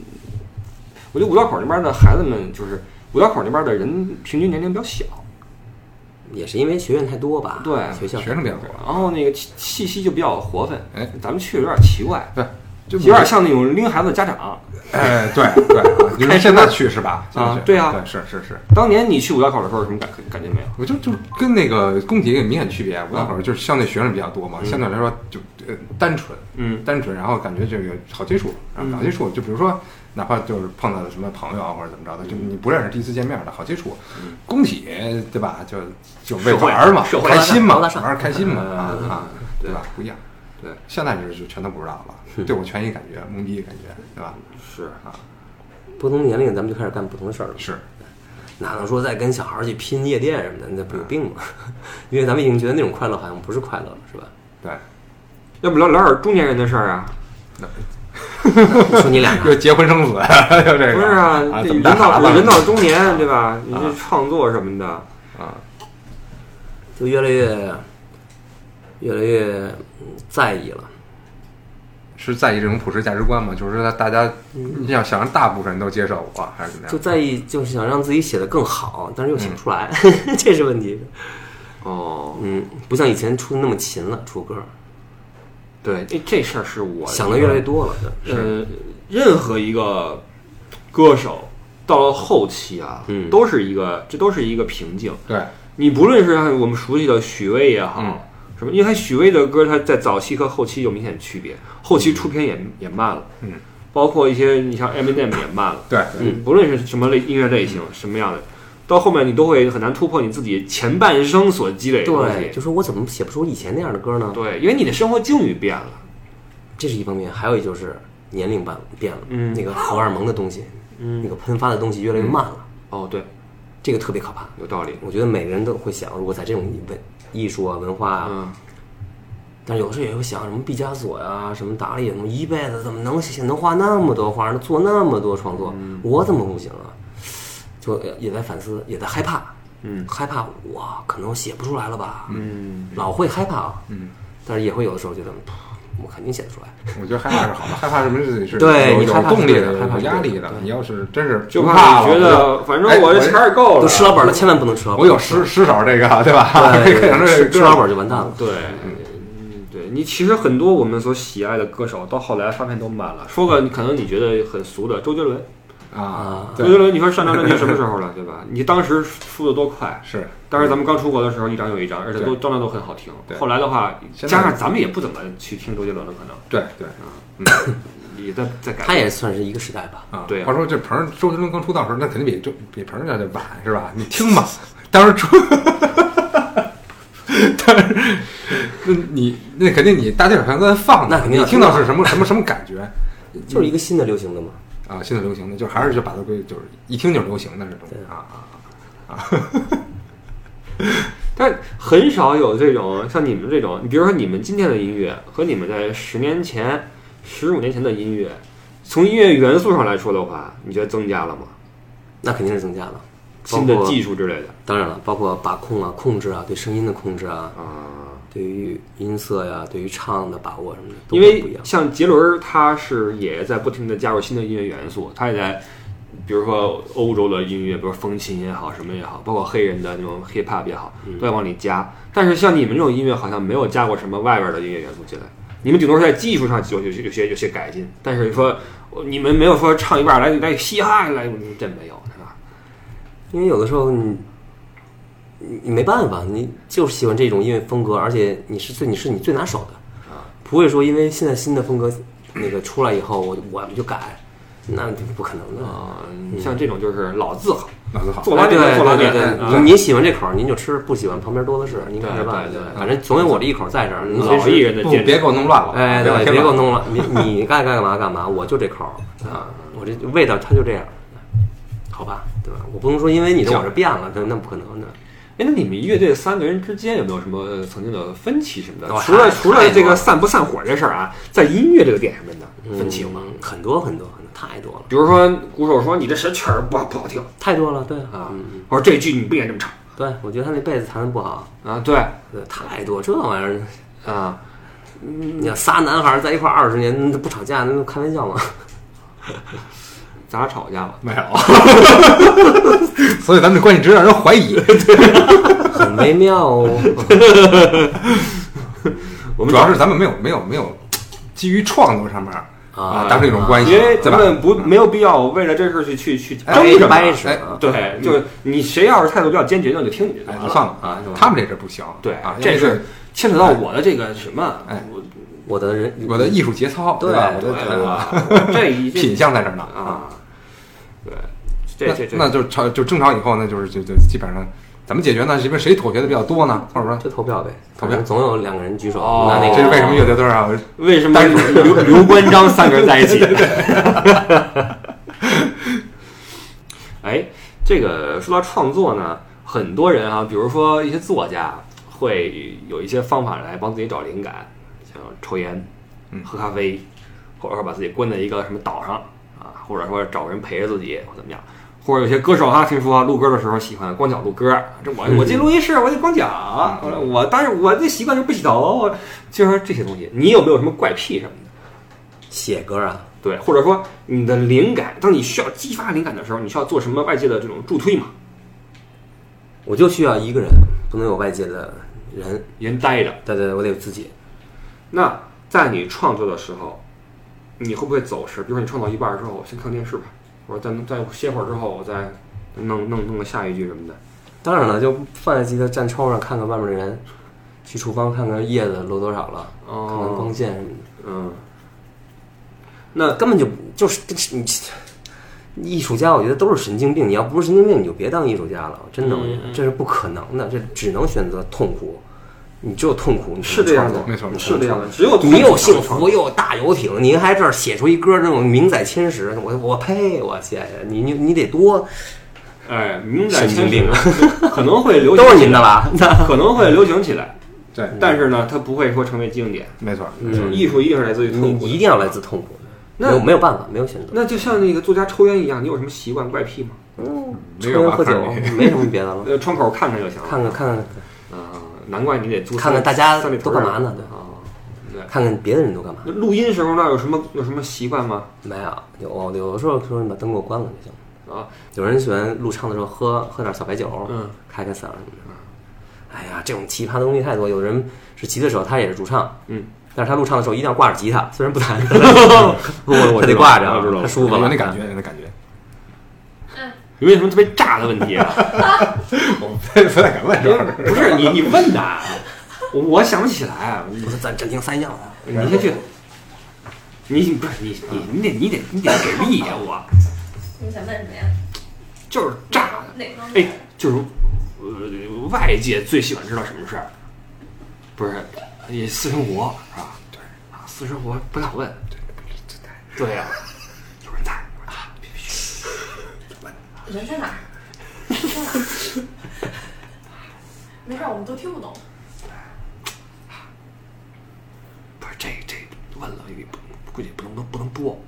我觉得五道口那边的孩子们就是五道口那边的人平均年龄比较小，也是因为学院太多吧？对学校学生比较多，然后那个气气息就比较活泛。哎，咱们去的有点奇怪，对，就有点像那种拎孩子的家长。哎，对对啊，你说现在去是吧？啊对啊对是是是，当年你去五道口的时候，有什么感感觉没有？我就就跟那个工体有明显区别，五道口就是相对学生比较多嘛，相对来说就呃单纯，嗯单纯，然后感觉这个好接触，好接触。就比如说，哪怕就是碰到了什么朋友啊或者怎么着的，就你不认识，第一次见面的好接触。工体对吧？就就为玩嘛，开心嘛，玩开心嘛嗯啊啊，对对吧？不一样。对，现在就是就全都不知道了，对我全一感觉懵逼感觉，对吧？是啊，不同年龄，咱们就开始干不同的事儿了。是，哪能说再跟小孩儿去拼夜店什么的？那不有病吗？因为咱们已经觉得那种快乐好像不是快乐了，是吧？对。要不聊聊点中年人的事儿啊？你说你俩又结婚生子，又这个不是啊，人到人到中年，对吧？你这创作什么的，啊？就越来越越来越嗯在意了。是在意这种普世价值观吗？就是说大家你想想让大部分人都接受我，还是怎么样？就在意，就是想让自己写的更好，但是又写不出来，这是问题。哦，嗯，不像以前出的那么勤了，出歌对，这这事儿是我想的越来越多了。呃，任何一个歌手到了后期啊，嗯都是一个，这都是一个瓶颈。对，你不论是像我们熟悉的许巍也好，嗯什么，因为他许巍的歌，他在早期和后期有明显区别，后期出片也也慢了，嗯，包括一些你像 Eminem 也慢了，对，嗯，不论是什么类音乐类型，什么样的，到后面你都会很难突破你自己前半生所积累的东对，西。就说我怎么写不出以前那样的歌呢？对，因为你的生活境遇变了，这是一方面，还有一就是年龄变变了，嗯那个荷尔蒙的东西，嗯那个喷发的东西越来越慢了，哦，对，这个特别可怕。有道理，我觉得每个人都会想，如果在这种文艺术啊、文化啊，嗯，但是有时候也会想，什么毕加索呀、什么达利，什么一辈子怎么能写能画那么多画，能做那么多创作，嗯。我怎么不行啊？就也在反思，也在害怕，嗯。害怕我，可能写不出来了吧，嗯，老会害怕啊，嗯，但是也会有的时候觉得，噗我肯定写得出来，我觉得害怕是好的，害怕什么是是 对你害怕动力的，害怕压力的。你要是真是就怕你觉得，反正哎我这钱也够了，都吃老本了，千万不能吃老本，我有失失手这个，对吧？对吃吃老本就完蛋了。对，嗯，对你其实很多我们所喜爱的歌手，到后来发片都满了。说个你可能你觉得很俗的周杰伦，啊，周，杰伦你说上张专辑什么时候了，对吧？你当时出的多快，是当时咱们刚出国的时候一张又一张，而且都张张都很好听对。后来的话，加上咱们也不怎么去听周杰伦了，可能对对啊也在在改。他也算是一个时代吧，啊。对啊话说这鹏儿周杰伦刚出道的时候，那肯定比周比鹏儿家就晚是吧？你听吧，当时出，但是那你那肯定你大街小巷都在放，那肯定你听到是什么什么什么感觉就是一个新的流行的嘛。啊？现在流行的就还是就把它归就是一听就是流行的这种对啊啊。啊 但很少有这种像你们这种，你比如说你们今天的音乐和你们在十年前、十五年前的音乐，从音乐元素上来说的话，你觉得增加了吗？那肯定是增加了。新的技术之类的当然了，包括把控啊、控制啊、对声音的控制啊，啊，对于音色呀、对于唱的把握什么的，因。为像杰伦，他是也在不停的加入新的音乐元素，他也在，比如说欧洲的音乐，比如风琴也好，什么也好，包括黑人的那种 hip hop 也好，都在往里加。但是像你们这种音乐，好像没有加过什么外边的音乐元素进来，你们顶多是在技术上有有些有些有些改进，但是说你们没有说唱一半来来嘻哈来，真没有，是吧？因为有的时候你你你没办法，你就是喜欢这种音乐风格，而且你是最你是你最拿手的啊，不会说因为现在新的风格那个出来以后，我我们就改，那就不可能的。啊、像这种就是老字号，老字号。做拉哎对面做拉面，对对啊对，您喜欢这口儿您就吃，不喜欢旁边多的是，您看着办。对反正总有我这一口儿在这儿，您随老艺人的坚持别给我弄乱了。哎，对，别别给我弄了，你你该干嘛干嘛，我就这口儿啊，我这味道它就这样，好吧，对吧？我不能说因为你的我这变了，那那不可能的。哎，那你们乐队三个人之间有没有什么呃曾经的分歧什么的？哦除了除了这个散不散伙这事儿啊，在音乐这个点上面的分歧有吗？嗯很多很多很多，太多了，比如说鼓手说你这小曲儿不好不好听太多了，对啊嗯，或者这句你不应该这么唱对，我觉得他那贝斯弹的不好，啊，对对，太多这玩意儿，啊，你要仨男孩儿在一块儿二十年，那不吵架，那开玩笑吗？咱俩吵过架吗？没有，所以咱们这关系直让人怀疑。很微妙哦。我们主要是咱们没有没有没有基于创作上面啊达成一种关系，因为咱们不没有必要为了这事儿去去去哎争什么。哎掰扯啊，对，就是你谁要是态度比较坚决，那就听你的算了啊，他们这事不行，对啊，这是牵扯到我的这个什么，哎我我的人，我的艺术节操，对吧？我对的吧？我 这一品相在这儿呢啊，对，这那这这那就吵就争吵以后呢，就是就就基本上怎么解决呢？是因为谁妥协的比较多呢？或者说就投票呗，投票总有两个人举手，哦拿那个这是为什么乐队队啊？为什么单刘刘关张三个人在一起？哎，这个说到创作呢，很多人啊，比如说一些作家，会有一些方法来帮自己找灵感，像抽烟、嗯喝咖啡，或者说把自己关在一个什么岛上啊，或者说找人陪着自己，或怎么样。或者有些歌手哈，听说录歌的时候喜欢光脚录歌，这我我进录音室我得光脚，我我但是我这习惯就不洗头，就是说这些东西，你有没有什么怪癖什么的？写歌啊，对，或者说你的灵感，当你需要激发灵感的时候，你需要做什么外界的这种助推嘛？我就需要一个人，不能有外界的人。人待着。对对对，我得有自己。那在你创作的时候，你会不会走神？比如说你创作一半之后，我先看电视吧，或者再再歇会儿之后，我再弄弄弄个下一句什么的。当然了，就放在吉他，站窗户上看看外面的人，去厨房看看叶子落多少了，看看光哦，线什么的。嗯，那根本就就是你艺术家，我觉得都是神经病。你要不是神经病，你就别当艺术家了。真的，我觉嗯嗯得这是不可能的，这只能选择痛苦。你只有痛苦，你是这样的没错是这样的，只有你有幸福又有大游艇，您还这儿写出一歌那种名载千史，我我呸！我天呀，你你你得多哎，名载千史可能会流行，都是您的，吧？可能会流行起来，对，但是呢，它不会说成为经典。没错，嗯艺术一定是来自于痛苦一定要来自痛苦，那没有没有办法，没有选择。那就像那个作家抽烟一样，你有什么习惯怪癖吗？嗯，没有吧抽烟喝酒没什么别的了，呃，窗口看看就行了。看看看看啊，难怪你得租看看大家都干嘛呢？对，啊？对，看看别的人都干嘛。录音时候那有什么有什么习惯吗？没有，有有的时候说你把灯给我关了就行。啊，有人喜欢录唱的时候喝喝点小白酒，嗯，开开嗓什么的。哎呀，这种奇葩的东西太多。有人是吉他手，他也是主唱，嗯，但是他录唱的时候一定要挂着吉他，虽然不弹，我我他得挂着我知道，他舒服了。那感觉，那感觉。有没有什么特别炸的问题啊？我不太敢问这儿。不是你你问的，我我想不起来。你不是暂暂停三样啊！你先去，你不是你你你得你得你得给力呀！我你想问什么呀？就是炸的，哪方面？哎，就是呃外界最喜欢知道什么事儿，不是你私生活是吧？对啊，私生活不想问，对对呀，有人在，哪人在，哪儿？没事儿，我们都听不懂。不是这这问了，也不估计不能不能播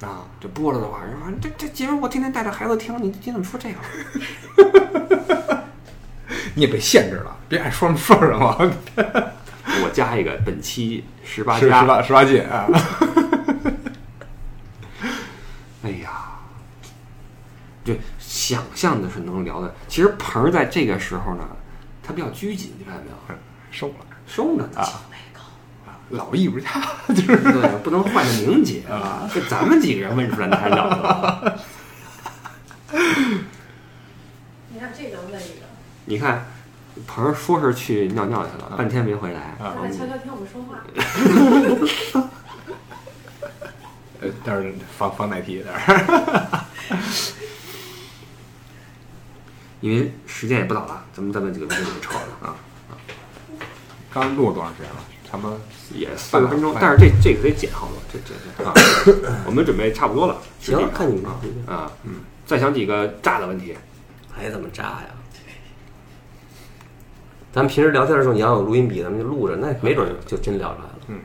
啊！这播了的话，人说这这节目我天天带着孩子听，你你怎么说这个？你也被限制了，别爱说什么说什么，我加一个本期十八加十，八十八戒啊，哎呀，就想象的是能聊的。其实鹏儿在这个时候呢，他比较拘谨，你看见没有？收了收着呢，啊，老艺术家就是对，不能换着名节啊！这咱们几个人问出来，那还了得？你看这个问一个，你看，鹏儿说是去尿尿去了，半天没回来。啊他在悄悄听我们说话。呃，但是防防奶皮点儿，因为时间也不早了，咱们再问几个问题就撤了啊。刚录了多长时间了？差不多也四十分钟，但是这这个得剪好多，这这这啊，我们准备差不多了。行看你们啊啊，嗯，再想几个炸的问题。还怎么炸呀？咱们平时聊天的时候，你要有录音笔，咱们就录着，那没准就真聊出来了。嗯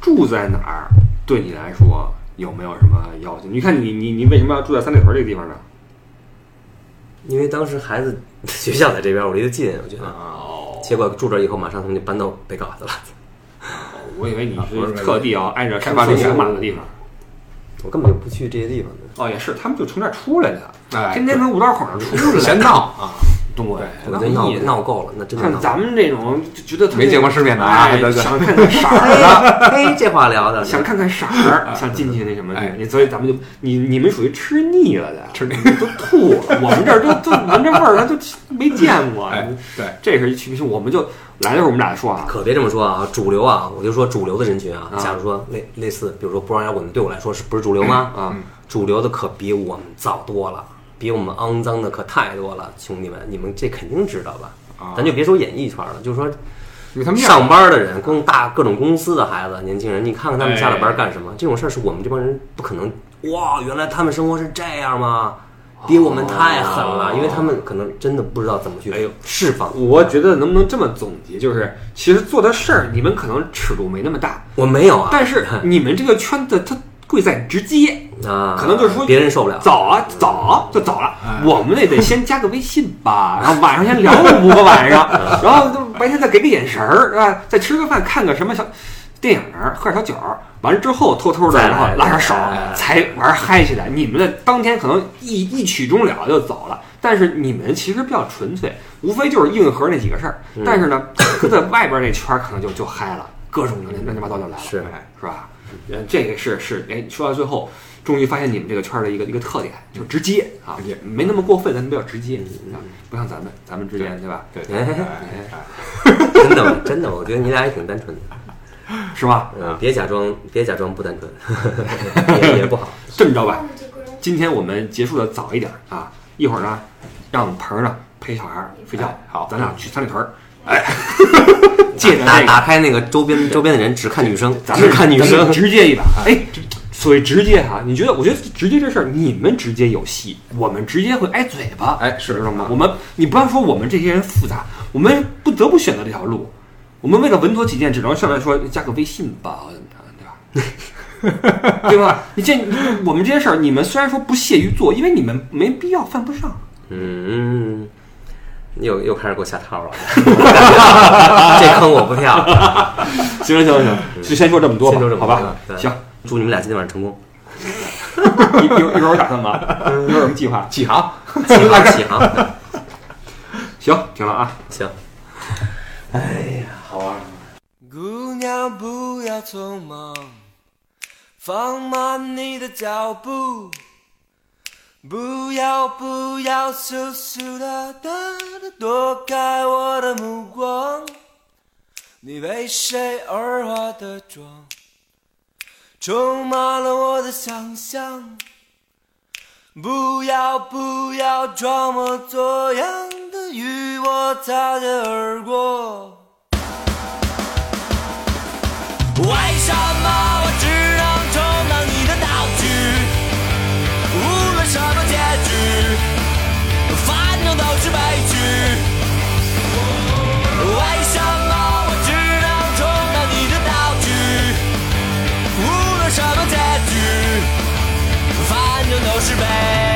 住在哪儿对你来说有没有什么要求？你看你你你为什么要住在三里屯这个地方呢？因为当时孩子 学校在这边，我离得近，我觉得。哦，结果住这以后，马上他们就搬到北港去了。我以为你是是特地要挨着开发这个生活马的地方。我根本就不去这些地方的。哦，也是，他们就从这儿出来的，哎天天从五道口上出来，闲闹啊，对，对我觉得闹闹够了，那真的看咱们这种就觉得没见过世面的啊 想看看色儿的，嘿，嘿，这话聊的，想看看色儿，想进去那什么哎你所以咱们就你你们属于吃腻了的，吃腻都吐了，我们这儿都都闻着味儿，都没见过。哎，对，这是一区别，我们就来的时候我们俩说啊，可别这么说啊！主流啊，我就说主流的人群啊，啊假如说类类似，比如说不让摇滚的，对我来说是不是主流吗？啊，主流的可比我们早多了，比我们肮脏的可太多了，兄弟们，你们这肯定知道吧？啊咱就别说演艺圈了，就说因为他们面上班的人，公大各种公司的孩子、年轻人，你看看他们下了班干什么？这种事儿是我们这帮人不可能。哇，原来他们生活是这样吗？比我们太狠了，因为他们可能真的不知道怎么去哎呦释放。我觉得能不能这么总结，就是其实做的事儿你们可能尺度没那么大，我没有啊，但是 你们这个圈子它贵在直接。啊，可能就是说别人受不了。早啊，早就走了哎。我们那得先加个微信吧，然后晚上先聊五个晚上，然后就白天再给个眼神儿，是吧？再吃个饭，看个什么小电影儿，喝点小酒儿，完了之后偷偷的，然后拉点手哎，才玩嗨起来。你们的当天可能一一曲终了就走了，但是你们其实比较纯粹，无非就是硬核那几个事儿。嗯但是呢，搁在外边那圈儿可能就就嗨了，各种乱乱七八糟就来了。是是吧？呃，这个是是，哎，说到最后，终于发现你们这个圈儿的一个一个特点，就直接啊也，没那么过分，但比较直接嗯啊，不像咱们，咱们之间对吧？对，哎哎 哎 真的真的，我觉得你俩也挺单纯的。是吧？嗯，别假装别假装不单纯，也也不好。这么着吧，今天我们结束的早一点啊，一会儿呢，让鹏儿呢陪小孩儿睡觉哎，好咱俩去三里屯儿，哎，打，打开那个周边周边的人只看女生，咱们只看女生。直接一把，哎。所谓直接哈，你觉得？我觉得直接这事儿，你们直接有戏，我们直接会挨嘴巴。哎是知道吗？我们你不要说我们这些人复杂，我们不得不选择这条路。我们为了稳妥起见，只能上来说加个微信吧，对吧？对吧？你这你我们这些事儿，你们虽然说不屑于做，因为你们没必要，犯不上。嗯，又又开始给我下套了，这坑我不跳。行了行行，就先说这么多吧，先说这么好吧？行，祝你们俩今天晚上成功，一一会儿一会儿有打算吗？有什么计划？起航，起航起航。行，停了啊。行，姑娘，不要匆忙，放慢你的脚步。不要不要羞羞答答的躲开我的目光。你为谁而化的妆，充满了我的想象。不要不要装模作样的与我擦肩而过。为什么是悲剧为什么我只能充当你的道具？无论什么结局反正都是悲。